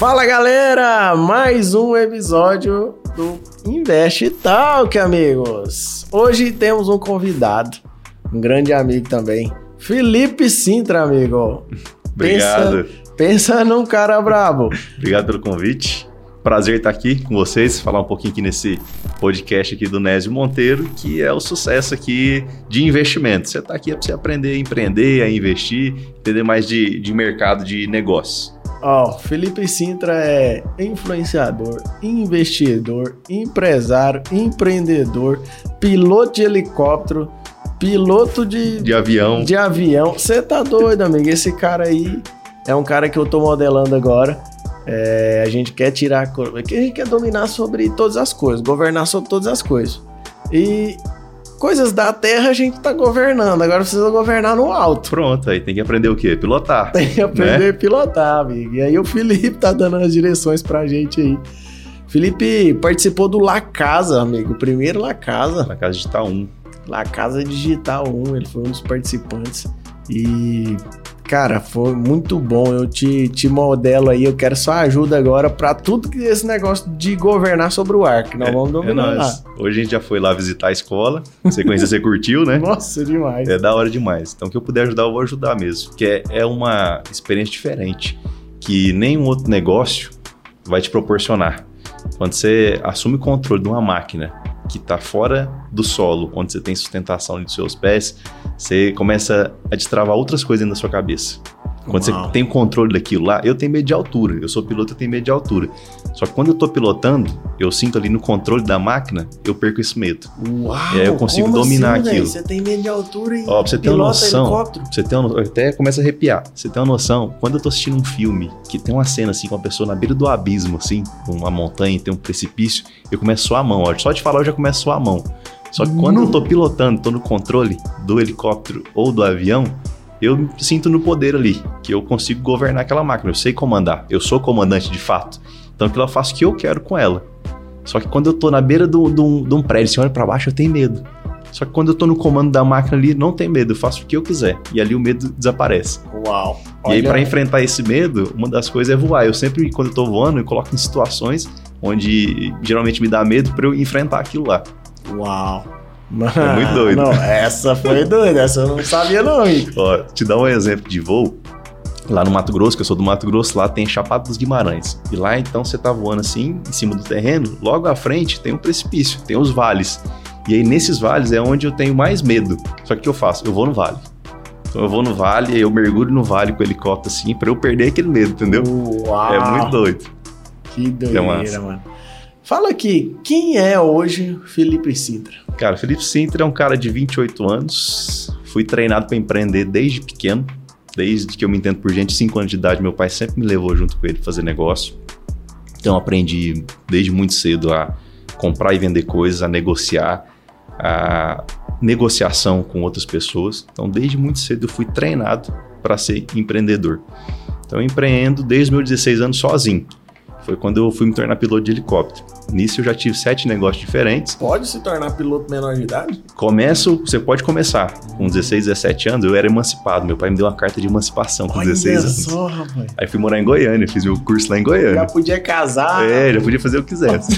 Fala galera, mais um episódio do Investe Talk, amigos. Hoje temos um convidado, um grande amigo também, Felipe Sintra, amigo. Obrigado. Pensa, pensa num cara brabo. Obrigado pelo convite. Prazer estar aqui com vocês, falar um pouquinho aqui nesse podcast aqui do Nésio Monteiro, que é o sucesso aqui de investimento. Você está aqui para você aprender a empreender, a investir, entender mais de, de mercado de negócios. Ó, oh, Felipe Sintra é influenciador, investidor, empresário, empreendedor, piloto de helicóptero, piloto de, de avião. De avião. Você tá doido, amigo? Esse cara aí é um cara que eu tô modelando agora. É, a gente quer tirar. A gente quer dominar sobre todas as coisas, governar sobre todas as coisas. E coisas da terra a gente tá governando, agora precisa governar no alto. Pronto, aí tem que aprender o quê? Pilotar. Tem que aprender né? a pilotar, amigo. E aí o Felipe tá dando as direções pra gente aí. Felipe participou do La Casa, amigo. Primeiro La Casa. La Casa Digital 1. La Casa Digital 1, ele foi um dos participantes. E Cara, foi muito bom. Eu te, te modelo aí. Eu quero sua ajuda agora para tudo que esse negócio de governar sobre o ar, que nós é, vamos dominar é lá. Hoje a gente já foi lá visitar a escola. Você conhece, você curtiu, né? Nossa, demais. É da hora demais. Então, o que eu puder ajudar, eu vou ajudar mesmo. Porque é, é uma experiência diferente que nenhum outro negócio vai te proporcionar. Quando você assume o controle de uma máquina que está fora do solo, onde você tem sustentação de seus pés, você começa a destravar outras coisas da sua cabeça. Quando Uau. você tem o controle daquilo lá, eu tenho medo de altura. Eu sou piloto, eu tenho medo de altura. Só que quando eu tô pilotando, eu sinto ali no controle da máquina, eu perco esse medo. Uau! E aí eu consigo dominar assim, aquilo. Você tem medo de altura e Ó, pra você ter uma noção, helicóptero. Você ter uma, até começa a arrepiar. Você tem uma noção, quando eu tô assistindo um filme que tem uma cena assim com uma pessoa na beira do abismo, assim, uma montanha, tem um precipício, eu começo a suar a mão. Ó. Só de falar eu já começo a suar a mão. Só que quando no... eu tô pilotando, tô no controle do helicóptero ou do avião, eu sinto no poder ali, que eu consigo governar aquela máquina, eu sei comandar, eu sou comandante de fato. Então aquilo eu faço o que eu quero com ela. Só que quando eu tô na beira de um prédio, se olha para baixo, eu tenho medo. Só que quando eu tô no comando da máquina ali, não tem medo, eu faço o que eu quiser. E ali o medo desaparece. Uau! Olha. E aí, para enfrentar esse medo, uma das coisas é voar. Eu sempre, quando eu tô voando, eu coloco em situações onde geralmente me dá medo para eu enfrentar aquilo lá. Uau! Mano, é muito doido. Não, essa foi doida, essa eu não sabia não? Ó, te dar um exemplo de voo. Lá no Mato Grosso, que eu sou do Mato Grosso, lá tem Chapada dos Guimarães. E lá então você tá voando assim, em cima do terreno, logo à frente tem um precipício, tem os vales. E aí nesses vales é onde eu tenho mais medo. Só que o que eu faço? Eu vou no vale. Então eu vou no vale, eu mergulho no vale com o helicóptero assim, pra eu perder aquele medo, entendeu? Uau. É muito doido. Que doideira, é mano. Fala aqui, quem é hoje Felipe Sintra? Cara, Felipe Sintra é um cara de 28 anos. Fui treinado para empreender desde pequeno. Desde que eu me entendo por gente, 5 anos de idade, meu pai sempre me levou junto com ele fazer negócio. Então aprendi desde muito cedo a comprar e vender coisas, a negociar, a negociação com outras pessoas. Então desde muito cedo eu fui treinado para ser empreendedor. Então eu empreendo desde meus 16 anos sozinho. Foi quando eu fui me tornar piloto de helicóptero. Nisso eu já tive sete negócios diferentes. Pode se tornar piloto menor de idade? Começo, você pode começar. Com 16, 17 anos, eu era emancipado. Meu pai me deu uma carta de emancipação com Olha 16 anos. Só, rapaz. Aí fui morar em Goiânia, fiz meu curso lá em Goiânia. Já podia casar. É, já podia fazer o que quisesse.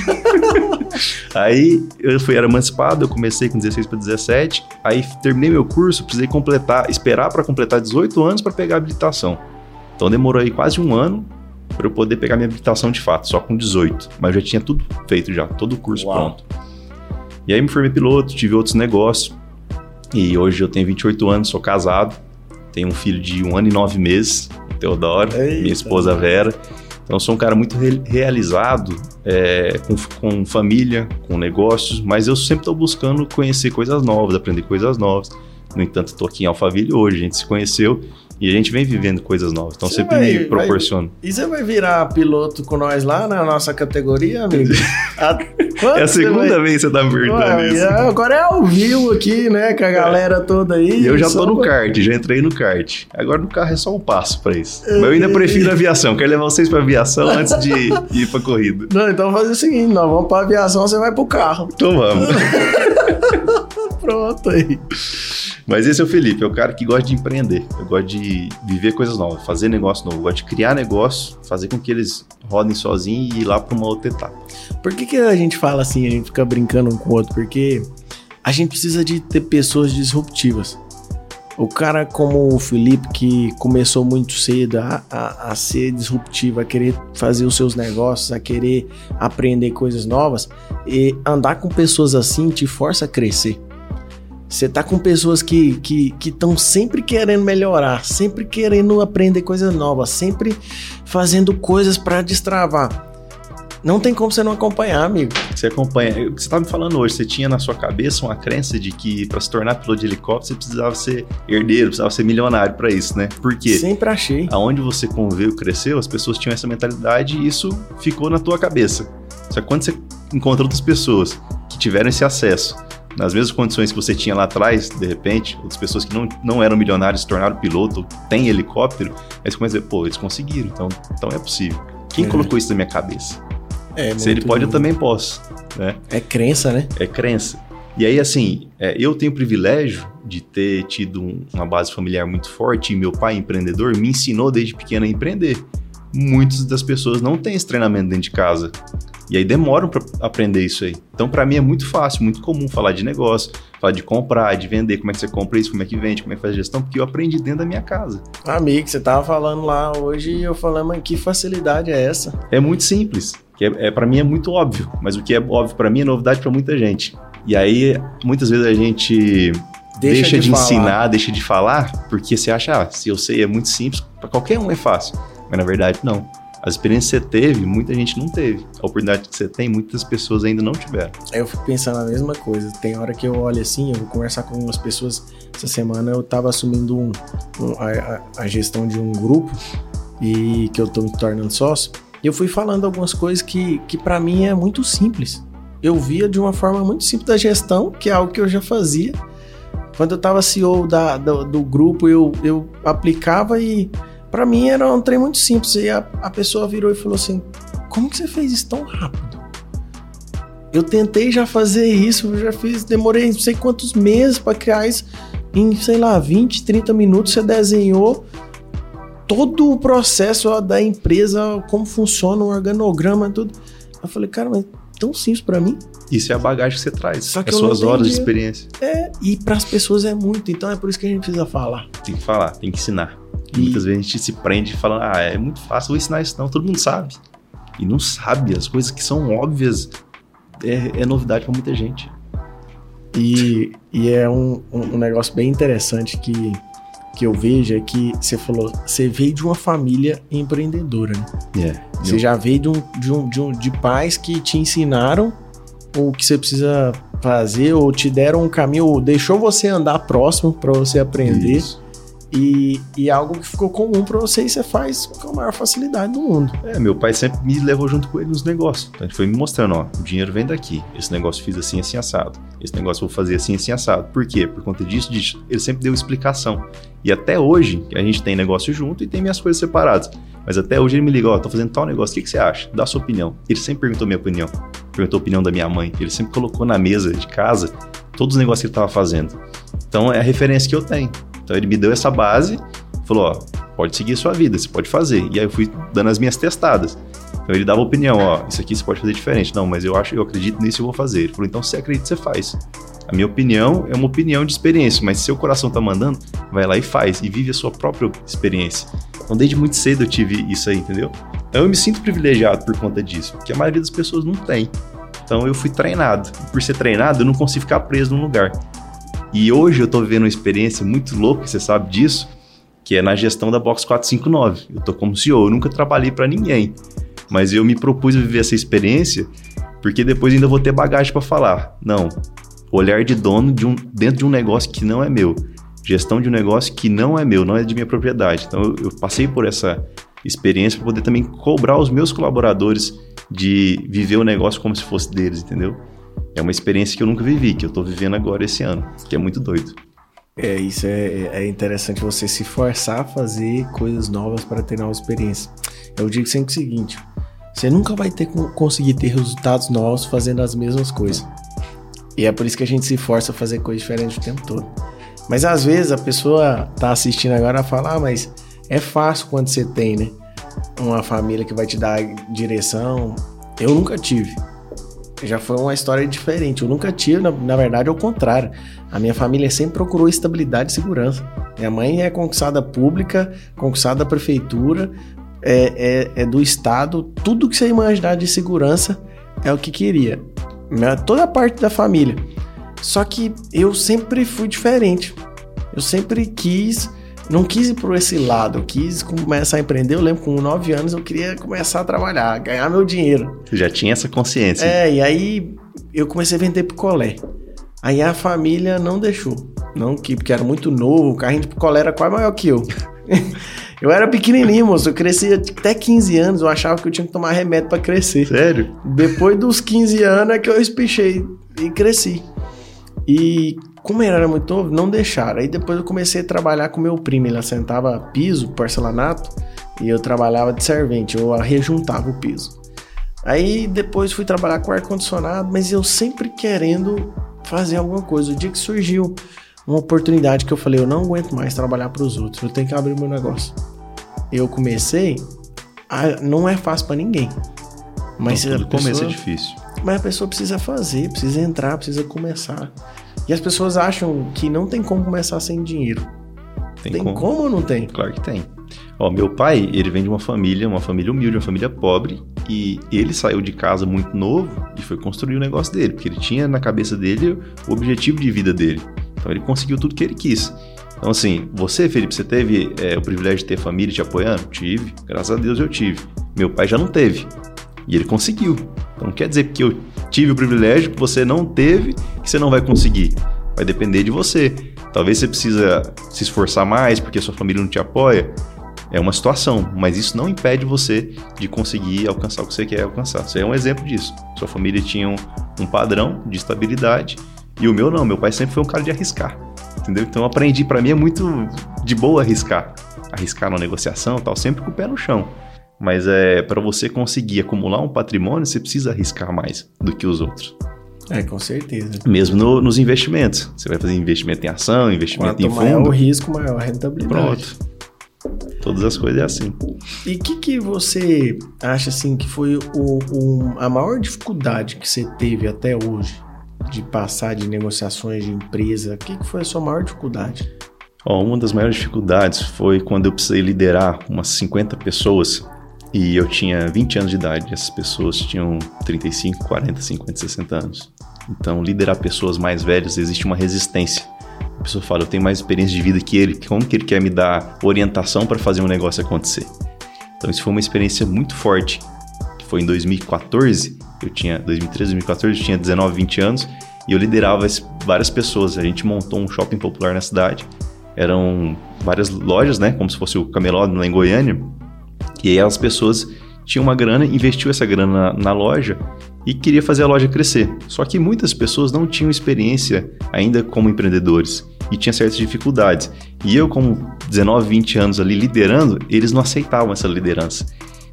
aí eu fui, era emancipado, eu comecei com 16 para 17. Aí terminei meu curso, precisei completar, esperar para completar 18 anos para pegar a habilitação. Então demorou aí quase um ano para eu poder pegar minha habilitação de fato, só com 18. Mas eu já tinha tudo feito já, todo o curso Uau. pronto. E aí me formei piloto, tive outros negócios. E hoje eu tenho 28 anos, sou casado, tenho um filho de um ano e nove meses, Teodoro, Eita. minha esposa Vera. Então sou um cara muito re realizado é, com, com família, com negócios, mas eu sempre estou buscando conhecer coisas novas, aprender coisas novas. No entanto, estou aqui em Alphaville hoje, a gente se conheceu e a gente vem vivendo coisas novas, então você sempre vai, me proporciona. Vai, e você vai virar piloto com nós lá na nossa categoria, amigo? a, é a segunda vai... vez que você tá me perguntando isso. Agora é ao vivo aqui, né, com a galera toda aí. E eu já tô no pra... kart, já entrei no kart. Agora no carro é só um passo pra isso. Mas eu ainda prefiro a aviação, quero levar vocês pra aviação antes de ir pra corrida. Não, então vamos fazer o seguinte, nós vamos pra aviação, você vai pro carro. Então vamos. Pronto aí. Mas esse é o Felipe, é o cara que gosta de empreender. Eu gosto de viver coisas novas, fazer negócio novo. Eu gosto de criar negócio, fazer com que eles rodem sozinhos e ir lá para uma outra etapa. Por que, que a gente fala assim, a gente fica brincando um com o outro? Porque a gente precisa de ter pessoas disruptivas. O cara como o Felipe, que começou muito cedo a, a, a, ser disruptivo, a querer fazer os seus negócios, a querer aprender coisas novas, e andar com pessoas assim te força a crescer. Você tá com pessoas que estão que, que sempre querendo melhorar, sempre querendo aprender coisas novas, sempre fazendo coisas para destravar. Não tem como você não acompanhar, amigo. Você acompanha. O que você estava me falando hoje, você tinha na sua cabeça uma crença de que para se tornar piloto de helicóptero você precisava ser herdeiro, precisava ser milionário para isso, né? Por quê? Sempre achei. Aonde você conviveu, cresceu, as pessoas tinham essa mentalidade e isso ficou na tua cabeça. Só que quando você encontra outras pessoas que tiveram esse acesso nas mesmas condições que você tinha lá atrás, de repente, outras pessoas que não, não eram milionários se tornaram piloto, têm helicóptero, aí você começa a ver, pô, eles conseguiram, então, então é possível. Quem é. colocou isso na minha cabeça? É, Se ele pode, eu também posso. Né? É crença, né? É crença. E aí, assim, é, eu tenho o privilégio de ter tido um, uma base familiar muito forte e meu pai, empreendedor, me ensinou desde pequeno a empreender. Muitas das pessoas não têm esse treinamento dentro de casa. E aí demoram para aprender isso aí. Então, para mim é muito fácil, muito comum falar de negócio, falar de comprar, de vender, como é que você compra isso, como é que vende, como é que faz gestão, porque eu aprendi dentro da minha casa. Amigo, você tava falando lá hoje e eu falando, que facilidade é essa? É muito simples que é, é para mim é muito óbvio, mas o que é óbvio para mim é novidade para muita gente. E aí, muitas vezes a gente deixa, deixa de, de ensinar, deixa de falar, porque você acha, ah, se eu sei é muito simples, para qualquer um é fácil. Mas na verdade, não. As experiências que você teve, muita gente não teve. A oportunidade que você tem, muitas pessoas ainda não tiveram. Eu fico pensando a mesma coisa. Tem hora que eu olho assim, eu vou conversar com algumas pessoas. Essa semana eu estava assumindo um, um, a, a, gestão de um grupo e que eu estou me tornando sócio. E eu fui falando algumas coisas que, que para mim é muito simples. Eu via de uma forma muito simples da gestão, que é algo que eu já fazia. Quando eu estava CEO da, do, do, grupo, eu, eu aplicava e para mim era um trem muito simples. E a, a pessoa virou e falou assim: Como que você fez isso tão rápido? Eu tentei já fazer isso, já fiz, demorei não sei quantos meses para criar isso. Em, sei lá, 20, 30 minutos você desenhou todo o processo da empresa, como funciona o organograma, tudo. Eu falei, cara, mas tão simples para mim. Isso é a bagagem que você traz, Só que as suas horas de experiência. É, e para as pessoas é muito, então é por isso que a gente precisa falar. Tem que falar, tem que ensinar. E... Muitas vezes a gente se prende falando, ah, é muito fácil, vou ensinar isso não, todo mundo sabe. E não sabe, as coisas que são óbvias é, é novidade para muita gente. E, e é um, um negócio bem interessante que que eu vejo é que você falou, você veio de uma família empreendedora, né? Yeah, é, você já veio de, um, de, um, de, um, de pais que te ensinaram o que você precisa fazer, ou te deram um caminho, ou deixou você andar próximo para você aprender. Isso. E, e é algo que ficou comum para você e você faz com a maior facilidade do mundo. É, meu pai sempre me levou junto com ele nos negócios. Então ele foi me mostrando, ó, o dinheiro vem daqui. Esse negócio fiz assim, assim, assado. Esse negócio eu vou fazer assim, assim, assado. Por quê? Por conta disso, disso. Ele sempre deu explicação. E até hoje, a gente tem negócio junto e tem minhas coisas separadas. Mas até hoje ele me liga, ó, tô fazendo tal negócio, o que, que você acha? Dá sua opinião. Ele sempre perguntou minha opinião. Perguntou a opinião da minha mãe. Ele sempre colocou na mesa de casa todos os negócios que ele tava fazendo. Então é a referência que eu tenho. Então ele me deu essa base, falou, ó, pode seguir a sua vida, você pode fazer. E aí eu fui dando as minhas testadas. Então ele dava opinião, ó, isso aqui você pode fazer diferente. Não, mas eu acho, eu acredito nisso e vou fazer. Ele falou, então se acredita, você faz. A minha opinião é uma opinião de experiência, mas se seu coração tá mandando, vai lá e faz e vive a sua própria experiência. Então desde muito cedo eu tive isso aí, entendeu? Então eu me sinto privilegiado por conta disso, porque a maioria das pessoas não tem. Então eu fui treinado. E por ser treinado, eu não consigo ficar preso num lugar. E hoje eu estou vivendo uma experiência muito louca, você sabe disso, que é na gestão da Box 459. Eu estou como CEO, eu nunca trabalhei para ninguém, mas eu me propus a viver essa experiência porque depois ainda vou ter bagagem para falar. Não, olhar de dono de um, dentro de um negócio que não é meu, gestão de um negócio que não é meu, não é de minha propriedade. Então eu, eu passei por essa experiência para poder também cobrar os meus colaboradores de viver o negócio como se fosse deles, entendeu? É uma experiência que eu nunca vivi, que eu tô vivendo agora esse ano, que é muito doido. É, isso é, é interessante você se forçar a fazer coisas novas para ter nova experiência. Eu digo sempre o seguinte: você nunca vai ter conseguir ter resultados novos fazendo as mesmas coisas. E é por isso que a gente se força a fazer coisas diferentes o tempo todo. Mas às vezes a pessoa tá assistindo agora e fala, ah, mas é fácil quando você tem, né? Uma família que vai te dar direção. Eu nunca tive. Já foi uma história diferente. Eu nunca tive, na, na verdade, ao contrário. A minha família sempre procurou estabilidade e segurança. Minha mãe é conquistada pública, conquistada prefeitura, é, é, é do Estado. Tudo que você imaginar de segurança é o que queria. Toda a parte da família. Só que eu sempre fui diferente. Eu sempre quis, não quis ir por esse lado, eu quis começar a empreender. Eu lembro com 9 anos eu queria começar a trabalhar, ganhar meu dinheiro. Você já tinha essa consciência? É, e aí eu comecei a vender picolé. Aí a família não deixou. Não que, porque era muito novo, o carrinho de picolé era quase maior que eu. eu era pequenininho, moço. Eu cresci até 15 anos. Eu achava que eu tinha que tomar remédio para crescer. Sério? Depois dos 15 anos é que eu espichei e cresci. E como ele era muito novo, não deixaram. Aí depois eu comecei a trabalhar com meu primo. Ele assentava piso, porcelanato, e eu trabalhava de servente. Eu rejuntava o piso. Aí depois fui trabalhar com ar-condicionado, mas eu sempre querendo fazer alguma coisa. O dia que surgiu uma oportunidade que eu falei, eu não aguento mais trabalhar para os outros, eu tenho que abrir meu negócio. Eu comecei, a, não é fácil para ninguém. Mas no começo é difícil. Mas a pessoa precisa fazer, precisa entrar, precisa começar. E as pessoas acham que não tem como começar sem dinheiro. Tem, tem como? como ou não tem? Claro que tem. Ó, meu pai, ele vem de uma família, uma família humilde, uma família pobre, e ele saiu de casa muito novo e foi construir o negócio dele, porque ele tinha na cabeça dele o objetivo de vida dele. Então ele conseguiu tudo que ele quis. Então, assim, você, Felipe, você teve é, o privilégio de ter família te apoiando? Tive, graças a Deus eu tive. Meu pai já não teve. E ele conseguiu. Então quer dizer que eu tive o privilégio que você não teve que você não vai conseguir. Vai depender de você. Talvez você precisa se esforçar mais porque sua família não te apoia. É uma situação, mas isso não impede você de conseguir alcançar o que você quer alcançar. Você é um exemplo disso. Sua família tinha um, um padrão de estabilidade e o meu não. Meu pai sempre foi um cara de arriscar. Entendeu? Então eu aprendi, para mim é muito de boa arriscar. Arriscar na negociação tal, sempre com o pé no chão. Mas é para você conseguir acumular um patrimônio, você precisa arriscar mais do que os outros. É, com certeza. Mesmo no, nos investimentos. Você vai fazer investimento em ação, investimento Quanto em fundo. maior o risco, maior a rentabilidade. Pronto. Todas as coisas é assim. E o que, que você acha assim que foi o, o, a maior dificuldade que você teve até hoje de passar de negociações de empresa? O que, que foi a sua maior dificuldade? Ó, uma das maiores dificuldades foi quando eu precisei liderar umas 50 pessoas e eu tinha 20 anos de idade, essas pessoas tinham 35, 40, 50, 60 anos. Então, liderar pessoas mais velhas existe uma resistência. A pessoa fala, eu tenho mais experiência de vida que ele, como que ele quer me dar orientação para fazer um negócio acontecer? Então, isso foi uma experiência muito forte. Foi em 2014, eu tinha 2013, 2014, eu tinha 19, 20 anos e eu liderava várias pessoas. A gente montou um shopping popular na cidade. Eram várias lojas, né, como se fosse o Camelot lá em Goiânia e aí as pessoas tinham uma grana, investiu essa grana na, na loja e queria fazer a loja crescer. Só que muitas pessoas não tinham experiência ainda como empreendedores e tinha certas dificuldades. E eu, como 19, 20 anos ali liderando, eles não aceitavam essa liderança.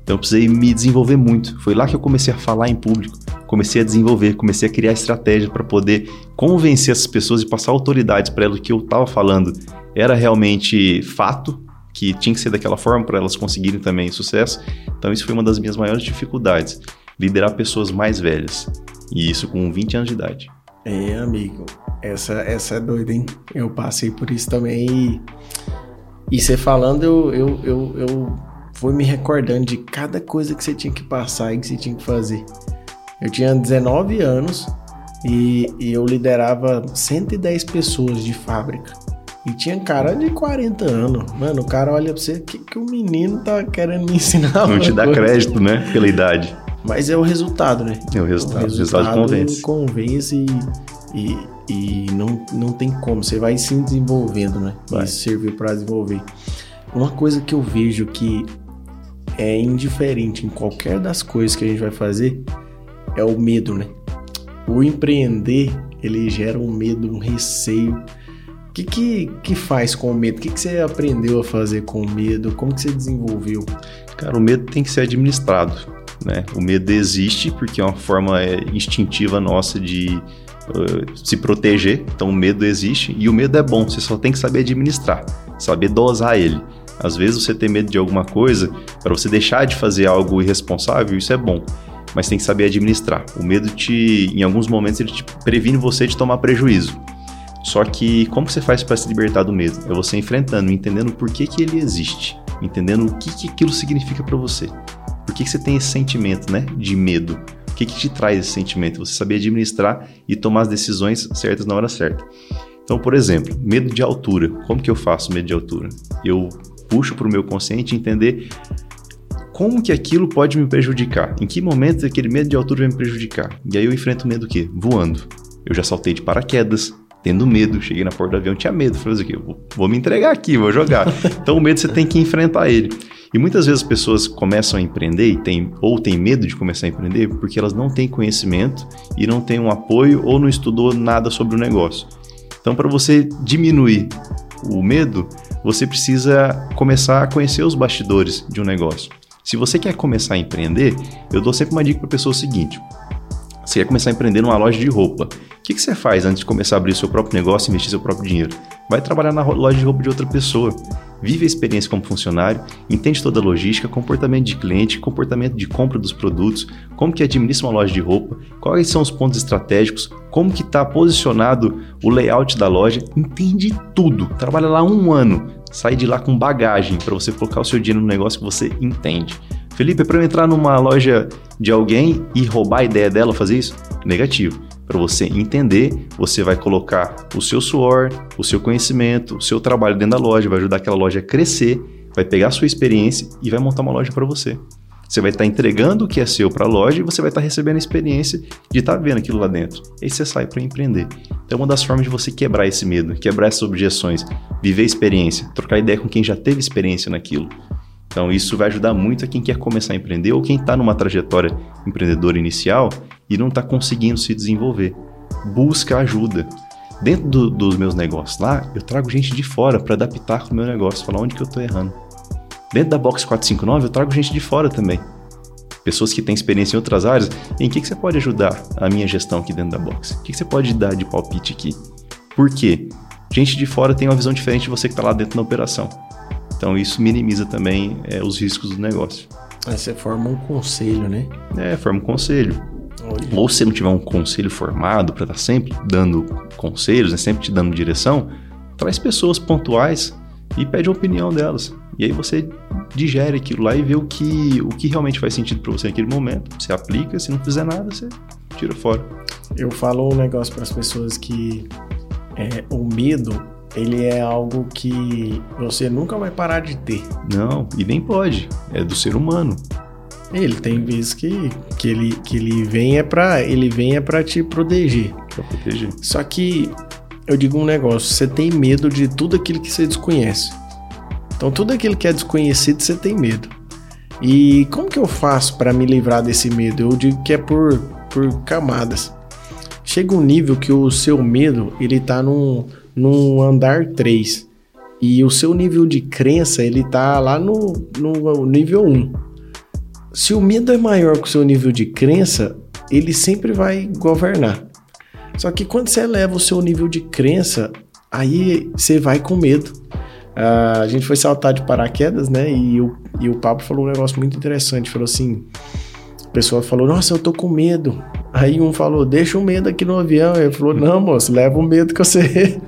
Então eu precisei me desenvolver muito. Foi lá que eu comecei a falar em público, comecei a desenvolver, comecei a criar estratégia para poder convencer essas pessoas e passar autoridades para elas que eu estava falando era realmente fato que tinha que ser daquela forma para elas conseguirem também sucesso. Então isso foi uma das minhas maiores dificuldades, liderar pessoas mais velhas. E isso com 20 anos de idade. É, amigo, essa, essa é doida, hein? Eu passei por isso também e, você falando, eu, eu, eu, eu fui me recordando de cada coisa que você tinha que passar e que você tinha que fazer. Eu tinha 19 anos e, e eu liderava 110 pessoas de fábrica. E tinha cara de 40 anos. Mano, o cara olha pra você, o que, que o menino tá querendo me ensinar? Não te dá coisa? crédito, né? Pela idade. Mas é o resultado, né? É o resultado. O resultado, resultado convence. Convence e, e, e, não, não tem como. Você vai se desenvolvendo, né? Vai. Isso serviu para desenvolver. Uma coisa que eu vejo que é indiferente em qualquer das coisas que a gente vai fazer é o medo, né? O empreender, ele gera um medo, um receio o que, que, que faz com o medo? O que, que você aprendeu a fazer com o medo? Como que você desenvolveu? Cara, o medo tem que ser administrado. Né? O medo existe porque é uma forma é, instintiva nossa de uh, se proteger, então o medo existe e o medo é bom, você só tem que saber administrar, saber dosar ele. Às vezes você tem medo de alguma coisa, para você deixar de fazer algo irresponsável, isso é bom, mas tem que saber administrar. O medo te, em alguns momentos, ele te previne você de tomar prejuízo. Só que como você faz para se libertar do medo? É você enfrentando, entendendo por que, que ele existe, entendendo o que, que aquilo significa para você. Por que, que você tem esse sentimento, né, de medo? O que, que te traz esse sentimento? Você saber administrar e tomar as decisões certas na hora certa. Então, por exemplo, medo de altura. Como que eu faço medo de altura? Eu puxo para o meu consciente entender como que aquilo pode me prejudicar. Em que momento aquele medo de altura vai me prejudicar? E aí eu enfrento o medo o quê? Voando. Eu já saltei de paraquedas, tendo medo, cheguei na porta do avião, tinha medo, falei assim, vou, vou me entregar aqui, vou jogar. então o medo você tem que enfrentar ele. E muitas vezes as pessoas começam a empreender e tem, ou têm medo de começar a empreender porque elas não têm conhecimento e não têm um apoio ou não estudou nada sobre o negócio. Então, para você diminuir o medo, você precisa começar a conhecer os bastidores de um negócio. Se você quer começar a empreender, eu dou sempre uma dica para a pessoa seguinte: você quer começar a empreender numa loja de roupa. O que, que você faz antes de começar a abrir seu próprio negócio e investir seu próprio dinheiro? Vai trabalhar na loja de roupa de outra pessoa. Vive a experiência como funcionário, entende toda a logística, comportamento de cliente, comportamento de compra dos produtos, como que administra uma loja de roupa, quais são os pontos estratégicos, como que está posicionado o layout da loja, entende tudo. Trabalha lá um ano, sai de lá com bagagem para você colocar o seu dinheiro no negócio que você entende. Felipe, é para eu entrar numa loja de alguém e roubar a ideia dela fazer isso? Negativo. Para você entender, você vai colocar o seu suor, o seu conhecimento, o seu trabalho dentro da loja, vai ajudar aquela loja a crescer, vai pegar a sua experiência e vai montar uma loja para você. Você vai estar tá entregando o que é seu para a loja e você vai estar tá recebendo a experiência de estar tá vendo aquilo lá dentro. E aí você sai para empreender. Então, uma das formas de você quebrar esse medo, quebrar essas objeções, viver a experiência, trocar ideia com quem já teve experiência naquilo. Então, isso vai ajudar muito a quem quer começar a empreender ou quem está numa trajetória empreendedora inicial e não está conseguindo se desenvolver. Busca ajuda. Dentro do, dos meus negócios lá, eu trago gente de fora para adaptar com o meu negócio, falar onde que eu estou errando. Dentro da Box 459, eu trago gente de fora também. Pessoas que têm experiência em outras áreas. Em que, que você pode ajudar a minha gestão aqui dentro da Box? O que, que você pode dar de palpite aqui? Por quê? Gente de fora tem uma visão diferente de você que está lá dentro da operação. Então isso minimiza também é, os riscos do negócio. Aí você forma um conselho, né? É, forma um conselho. Olha. Ou se não tiver um conselho formado para estar tá sempre dando conselhos, né, sempre te dando direção, traz pessoas pontuais e pede a opinião delas. E aí você digere aquilo lá e vê o que, o que realmente faz sentido para você naquele momento. Você aplica, se não fizer nada, você tira fora. Eu falo um negócio para as pessoas que é, o medo ele é algo que você nunca vai parar de ter. Não, e nem pode. É do ser humano. Ele tem vezes que, que ele que ele vem é para ele vem é para te proteger. Pra proteger. Só que eu digo um negócio, você tem medo de tudo aquilo que você desconhece. Então tudo aquilo que é desconhecido você tem medo. E como que eu faço para me livrar desse medo? Eu digo que é por por camadas. Chega um nível que o seu medo ele tá num no andar 3. E o seu nível de crença, ele tá lá no, no nível 1. Se o medo é maior que o seu nível de crença, ele sempre vai governar. Só que quando você eleva o seu nível de crença, aí você vai com medo. Uh, a gente foi saltar de paraquedas, né? E o, e o Pablo falou um negócio muito interessante. Falou assim: a pessoa falou, nossa, eu tô com medo. Aí um falou, deixa o medo aqui no avião. Ele falou, não, moço, leva o medo que você.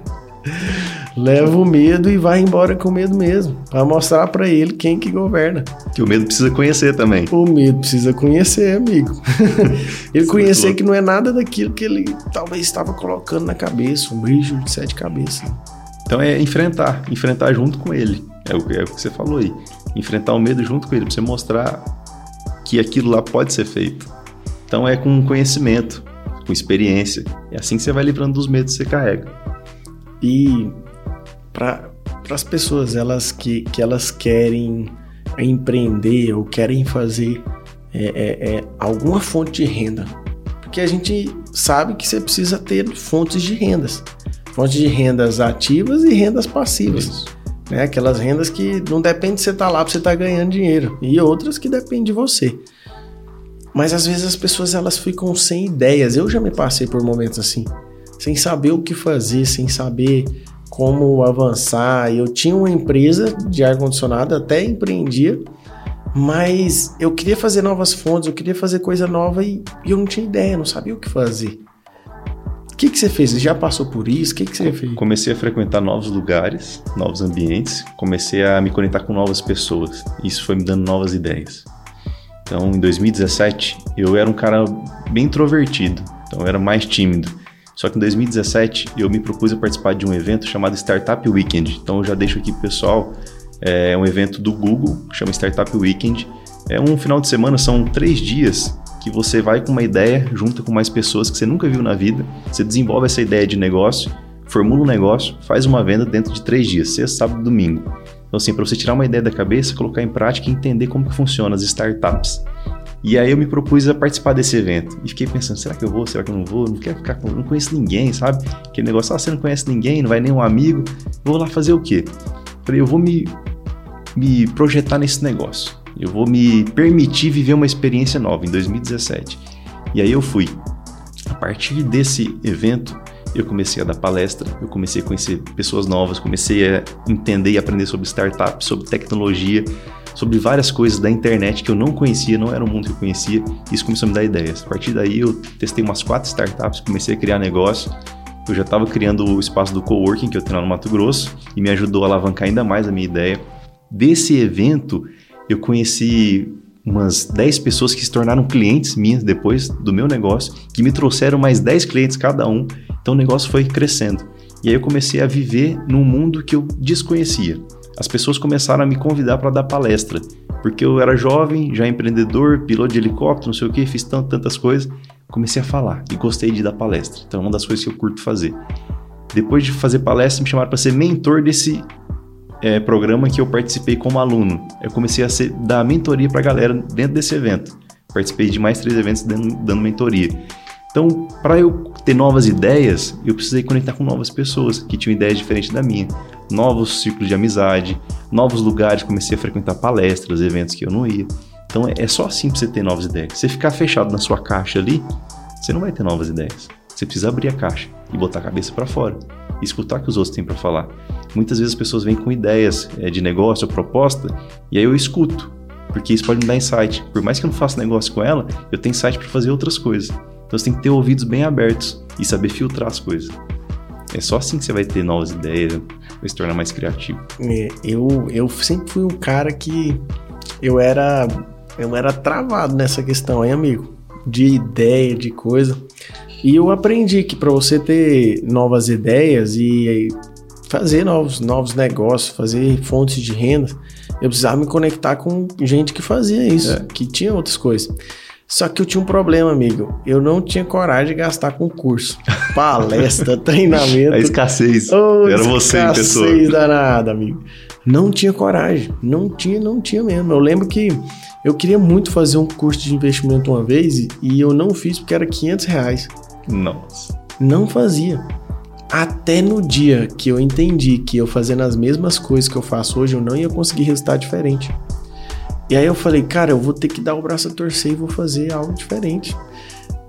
Leva o medo e vai embora com o medo mesmo. Pra mostrar para ele quem que governa. Que o medo precisa conhecer também. O medo precisa conhecer, amigo. ele conhecer que não é nada daquilo que ele talvez estava colocando na cabeça, um bicho de sete cabeças. Então é enfrentar, enfrentar junto com ele. É o, é o que você falou aí. Enfrentar o medo junto com ele, pra você mostrar que aquilo lá pode ser feito. Então é com conhecimento, com experiência. É assim que você vai livrando dos medos que você carrega. E para as pessoas elas que, que elas querem empreender ou querem fazer é, é, é, alguma fonte de renda, porque a gente sabe que você precisa ter fontes de rendas, fontes de rendas ativas e rendas passivas. Né? Aquelas rendas que não depende de você estar tá lá para você estar tá ganhando dinheiro. E outras que dependem de você. Mas às vezes as pessoas elas ficam sem ideias. Eu já me passei por momentos assim. Sem saber o que fazer, sem saber como avançar. Eu tinha uma empresa de ar-condicionado, até empreendia, mas eu queria fazer novas fontes, eu queria fazer coisa nova e, e eu não tinha ideia, não sabia o que fazer. O que, que você fez? Você já passou por isso? O que, que você fez? Comecei a frequentar novos lugares, novos ambientes, comecei a me conectar com novas pessoas. Isso foi me dando novas ideias. Então, em 2017, eu era um cara bem introvertido, então eu era mais tímido. Só que em 2017 eu me propus a participar de um evento chamado Startup Weekend. Então eu já deixo aqui pro pessoal, é um evento do Google, chama Startup Weekend. É um final de semana, são três dias que você vai com uma ideia, junta com mais pessoas que você nunca viu na vida, você desenvolve essa ideia de negócio, formula um negócio, faz uma venda dentro de três dias, sexta, sábado e domingo. Então assim, para você tirar uma ideia da cabeça, colocar em prática e entender como que funciona as startups. E aí eu me propus a participar desse evento. E fiquei pensando, será que eu vou? Será que eu não vou? Não quero ficar com... Não conheço ninguém, sabe? Aquele negócio, ah, você não conhece ninguém, não vai nem um amigo. Vou lá fazer o quê? Falei, eu vou me, me projetar nesse negócio. Eu vou me permitir viver uma experiência nova em 2017. E aí eu fui. A partir desse evento, eu comecei a dar palestra, eu comecei a conhecer pessoas novas, comecei a entender e aprender sobre startups, sobre tecnologia, sobre várias coisas da internet que eu não conhecia, não era um mundo que eu conhecia, e isso começou a me dar ideias. A partir daí eu testei umas quatro startups, comecei a criar negócio. Eu já estava criando o espaço do coworking que eu tenho lá no Mato Grosso e me ajudou a alavancar ainda mais a minha ideia. Desse evento, eu conheci umas 10 pessoas que se tornaram clientes minhas depois do meu negócio, que me trouxeram mais 10 clientes cada um. Então o negócio foi crescendo. E aí eu comecei a viver num mundo que eu desconhecia as pessoas começaram a me convidar para dar palestra, porque eu era jovem, já empreendedor, piloto de helicóptero, não sei o que, fiz tantas coisas. Comecei a falar e gostei de dar palestra. Então é uma das coisas que eu curto fazer. Depois de fazer palestra, me chamaram para ser mentor desse é, programa que eu participei como aluno. Eu comecei a ser, dar mentoria para a galera dentro desse evento. Participei de mais três eventos dando, dando mentoria. Então, para eu ter novas ideias, eu precisei conectar com novas pessoas que tinham ideias diferentes da minha novos ciclos de amizade, novos lugares, comecei a frequentar palestras, eventos que eu não ia. Então é só assim para você ter novas ideias. Se você ficar fechado na sua caixa ali, você não vai ter novas ideias. Você precisa abrir a caixa e botar a cabeça para fora, e escutar o que os outros têm para falar. Muitas vezes as pessoas vêm com ideias é, de negócio ou proposta, e aí eu escuto, porque isso pode me dar insight. Por mais que eu não faça negócio com ela, eu tenho insight para fazer outras coisas. Então você tem que ter ouvidos bem abertos e saber filtrar as coisas. É só assim que você vai ter novas ideias, vai se tornar mais criativo. É, eu, eu sempre fui um cara que eu era eu era travado nessa questão, hein, amigo? De ideia, de coisa. E eu aprendi que para você ter novas ideias e fazer novos, novos negócios, fazer fontes de renda, eu precisava me conectar com gente que fazia isso, é. que tinha outras coisas. Só que eu tinha um problema, amigo. Eu não tinha coragem de gastar com curso. Palestra, treinamento. A escassez. Oh, Era você em pessoa. Escassez danada, amigo. Não tinha coragem. Não tinha, não tinha mesmo. Eu lembro que eu queria muito fazer um curso de investimento uma vez e eu não fiz porque era 500 reais. Nossa. Não fazia. Até no dia que eu entendi que eu fazendo as mesmas coisas que eu faço hoje, eu não ia conseguir resultado diferente. E aí eu falei, cara, eu vou ter que dar o braço a torcer e vou fazer algo diferente.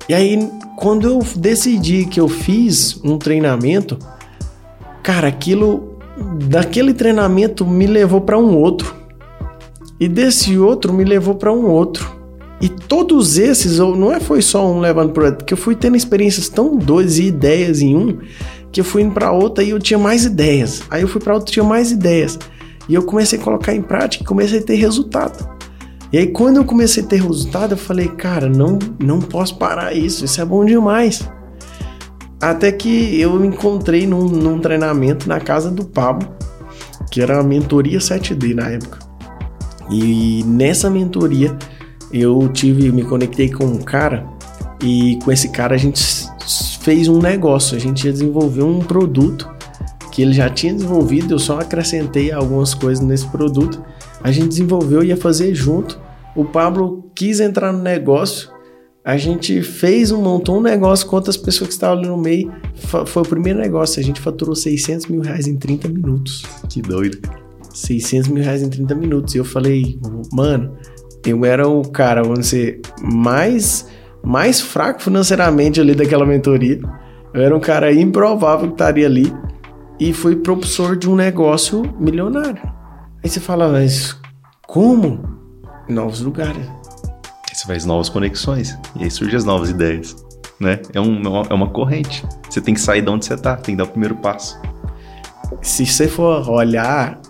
E aí, quando eu decidi que eu fiz um treinamento, cara, aquilo daquele treinamento me levou para um outro. E desse outro me levou para um outro. E todos esses, não é foi só um levando para outro, porque eu fui tendo experiências tão doidas e ideias em um, que eu fui indo para outra e eu tinha mais ideias. Aí eu fui para outra e tinha mais ideias. E eu comecei a colocar em prática e comecei a ter resultado. E aí quando eu comecei a ter resultado, eu falei, cara, não, não posso parar isso, isso é bom demais. Até que eu encontrei num, num treinamento na casa do Pablo, que era a mentoria 7D na época. E nessa mentoria eu tive, me conectei com um cara e com esse cara a gente fez um negócio, a gente ia desenvolver um produto que ele já tinha desenvolvido, eu só acrescentei algumas coisas nesse produto. A gente desenvolveu e ia fazer junto. O Pablo quis entrar no negócio. A gente fez um montou um negócio com outras pessoas que estavam ali no meio. Foi o primeiro negócio. A gente faturou 600 mil reais em 30 minutos. Que doido. 600 mil reais em 30 minutos. E eu falei, mano, eu era o cara, vamos dizer, mais, mais fraco financeiramente ali daquela mentoria. Eu era um cara improvável que estaria ali e fui propulsor de um negócio milionário. Aí você fala, mas como? Novos lugares. Aí você faz novas conexões e aí surgem as novas ideias, né? É, um, é uma corrente. Você tem que sair de onde você tá, tem que dar o primeiro passo. Se você for olhar,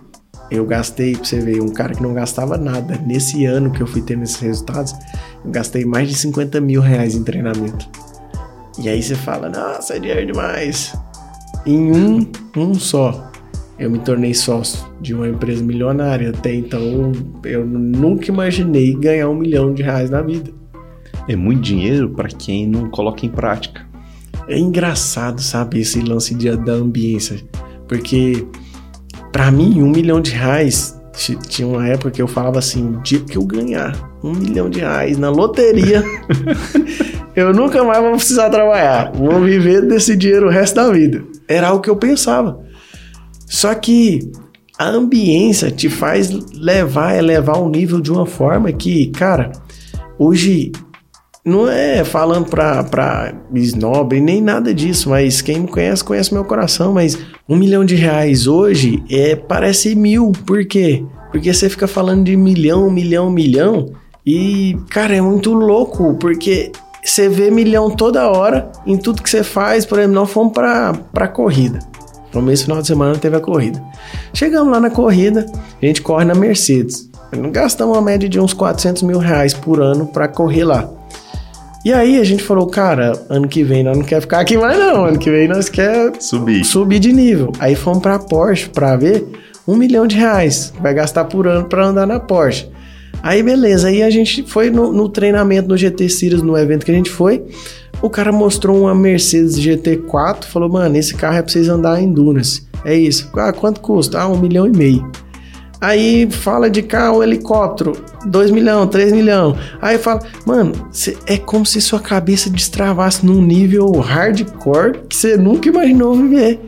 eu gastei, pra você ver, um cara que não gastava nada. Nesse ano que eu fui tendo esses resultados, eu gastei mais de 50 mil reais em treinamento. E aí você fala, nossa, é dinheiro demais. Em um, um só, eu me tornei sócio de uma empresa milionária. Até então, eu nunca imaginei ganhar um milhão de reais na vida. É muito dinheiro para quem não coloca em prática. É engraçado, sabe, esse lance de, da ambiência. Porque, para mim, um milhão de reais. Tinha uma época que eu falava assim: o dia que eu ganhar um milhão de reais na loteria, eu nunca mais vou precisar trabalhar. Vou viver desse dinheiro o resto da vida. Era o que eu pensava. Só que a ambiência te faz levar, elevar o nível de uma forma que, cara, hoje não é falando pra, pra snob nem nada disso, mas quem me conhece, conhece meu coração. Mas um milhão de reais hoje é parece mil. Por quê? Porque você fica falando de milhão, milhão, milhão. E, cara, é muito louco, porque você vê milhão toda hora em tudo que você faz. Por exemplo, nós fomos pra, pra corrida. No mês final de semana teve a corrida. Chegamos lá na corrida, a gente corre na Mercedes. Gastamos uma média de uns 400 mil reais por ano para correr lá. E aí a gente falou, cara, ano que vem nós não quer ficar aqui mais não, ano que vem nós quer subir, subir de nível. Aí fomos para Porsche para ver um milhão de reais vai gastar por ano para andar na Porsche. Aí beleza, aí a gente foi no, no, treinamento no GT Series, no evento que a gente foi, o cara mostrou uma Mercedes GT4, falou, mano, esse carro é pra vocês andar em dunas. É isso. Ah, quanto custa? Ah, um milhão e meio. Aí fala de carro, helicóptero, 2 milhão, 3 milhão. Aí fala, mano, cê, é como se sua cabeça destravasse num nível hardcore que você nunca imaginou viver.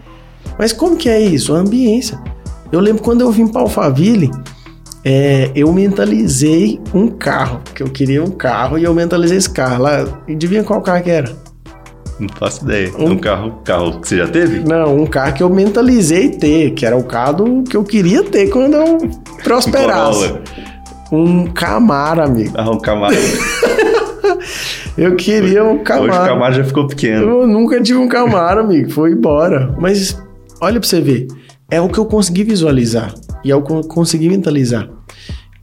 Mas como que é isso? A ambiência. Eu lembro quando eu vim para Alphaville, é, eu mentalizei um carro, que eu queria um carro e eu mentalizei esse carro lá. E adivinha qual carro que era? Não faço ideia. Um, um carro, carro que você já teve? Não, um carro que eu mentalizei ter, que era o carro que eu queria ter quando eu prosperasse. Um, um Camaro, amigo. Ah, um Camaro. eu queria um Camaro. Hoje o Camaro já ficou pequeno. Eu nunca tive um Camaro, amigo. Foi embora. Mas olha pra você ver. É o que eu consegui visualizar. E é o que eu consegui mentalizar.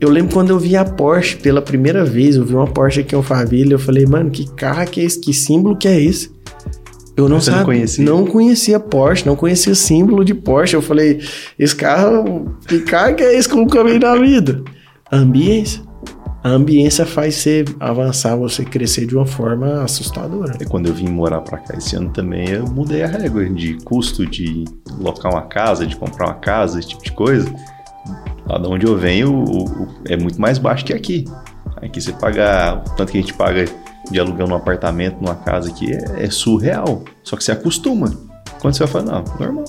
Eu lembro quando eu vi a Porsche pela primeira vez, eu vi uma Porsche aqui em Alphaville, eu falei, mano, que carro que é esse? Que símbolo que é esse? Eu não sabia, não conhecia? não conhecia Porsche, não conhecia símbolo de Porsche. Eu falei, esse carro, que carro que é esse que eu caminho na vida? A ambiência. A ambiência faz você avançar, você crescer de uma forma assustadora. E quando eu vim morar para cá esse ano também, eu mudei a régua de custo de locar uma casa, de comprar uma casa, esse tipo de coisa. Lá de onde eu venho, o, o, é muito mais baixo que aqui. Aqui você paga, tanto que a gente paga de aluguel num apartamento, numa casa aqui, é, é surreal. Só que você acostuma. Quando você vai falar, não, normal.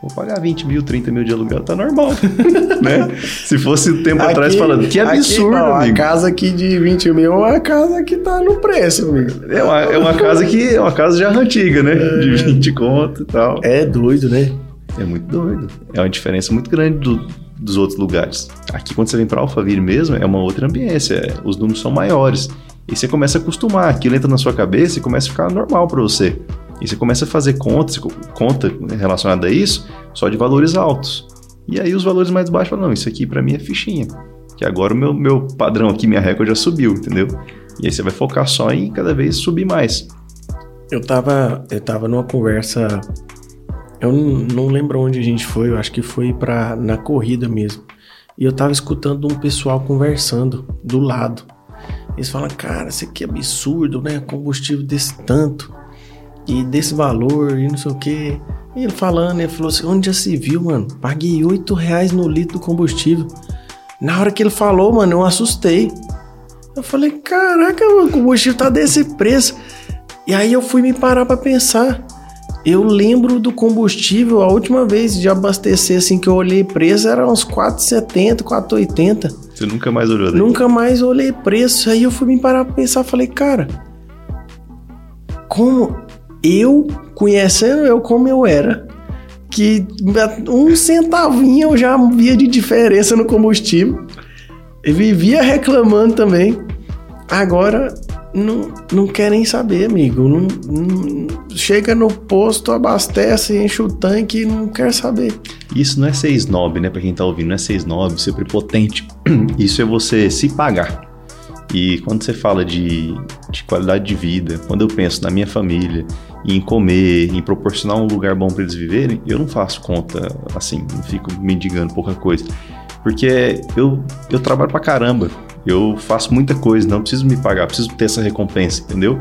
Vou pagar 20 mil, 30 mil de aluguel, tá normal. né? Se fosse um tempo aqui, atrás falando, que absurdo, aqui, não, amigo. A casa aqui de 20 mil é uma casa que tá no preço, amigo. É uma, é uma casa que é uma casa já antiga, né? É. De 20 conto e tal. É doido, né? É muito doido. É uma diferença muito grande do, dos outros lugares. Aqui, quando você vem para Alphaville mesmo, é uma outra ambiência. É, os números são maiores. E você começa a acostumar, aquilo entra na sua cabeça e começa a ficar normal para você. E você começa a fazer contas, conta relacionada a isso, só de valores altos. E aí os valores mais baixos falam, não, isso aqui para mim é fichinha. Que agora o meu, meu padrão aqui, minha recorde já subiu, entendeu? E aí você vai focar só em cada vez subir mais. Eu tava, eu tava numa conversa, eu não, lembro onde a gente foi, eu acho que foi pra, na corrida mesmo. E eu tava escutando um pessoal conversando do lado. Eles falam, cara, isso aqui é absurdo, né? Combustível desse tanto e desse valor e não sei o que. Ele falando, ele falou assim: onde já se viu, mano? Paguei 8 reais no litro do combustível. Na hora que ele falou, mano, eu assustei. Eu falei: caraca, mano, o combustível tá desse preço. E aí eu fui me parar para pensar. Eu lembro do combustível, a última vez de abastecer assim que eu olhei preço era uns 4,70, 4,80. Você nunca mais olhou daqui? Nunca mais olhei preço. Aí eu fui me parar pra pensar, falei, cara, como eu, conhecendo eu como eu era, que um centavinho eu já via de diferença no combustível. E vivia reclamando também. Agora não, não saber, amigo. Não, não, chega no posto, abastece, enche o tanque e não quer saber. Isso não é ser snob, né? Pra quem tá ouvindo, não é ser snob, ser prepotente. Isso é você se pagar. E quando você fala de, de qualidade de vida, quando eu penso na minha família, em comer, em proporcionar um lugar bom para eles viverem, eu não faço conta assim, não fico mendigando pouca coisa. Porque eu, eu trabalho pra caramba, eu faço muita coisa, não preciso me pagar, preciso ter essa recompensa, entendeu?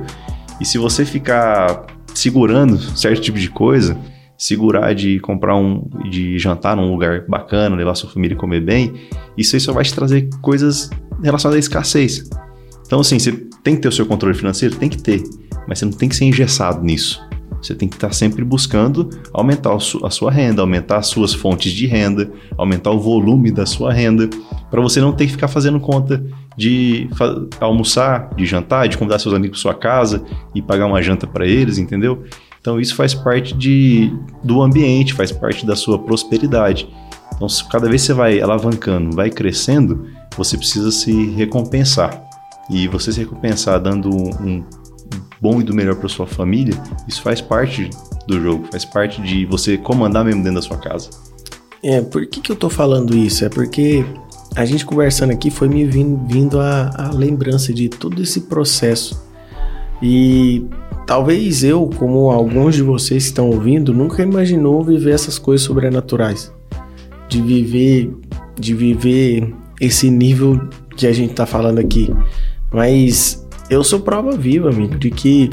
E se você ficar segurando certo tipo de coisa, segurar de comprar um, de jantar num lugar bacana, levar sua família a comer bem, isso aí só vai te trazer coisas relacionadas à escassez. Então, assim, você tem que ter o seu controle financeiro? Tem que ter, mas você não tem que ser engessado nisso. Você tem que estar sempre buscando aumentar a sua renda, aumentar as suas fontes de renda, aumentar o volume da sua renda, para você não ter que ficar fazendo conta de almoçar, de jantar, de convidar seus amigos para sua casa e pagar uma janta para eles, entendeu? Então isso faz parte de, do ambiente, faz parte da sua prosperidade. Então, cada vez que você vai alavancando, vai crescendo, você precisa se recompensar. E você se recompensar dando um bom e do melhor para sua família, isso faz parte do jogo, faz parte de você comandar mesmo dentro da sua casa. É, por que, que eu tô falando isso? É porque a gente conversando aqui foi me vindo, vindo a, a lembrança de todo esse processo. E talvez eu, como alguns de vocês que estão ouvindo, nunca imaginou viver essas coisas sobrenaturais. De viver, de viver esse nível que a gente tá falando aqui. Mas eu sou prova viva, amigo, de que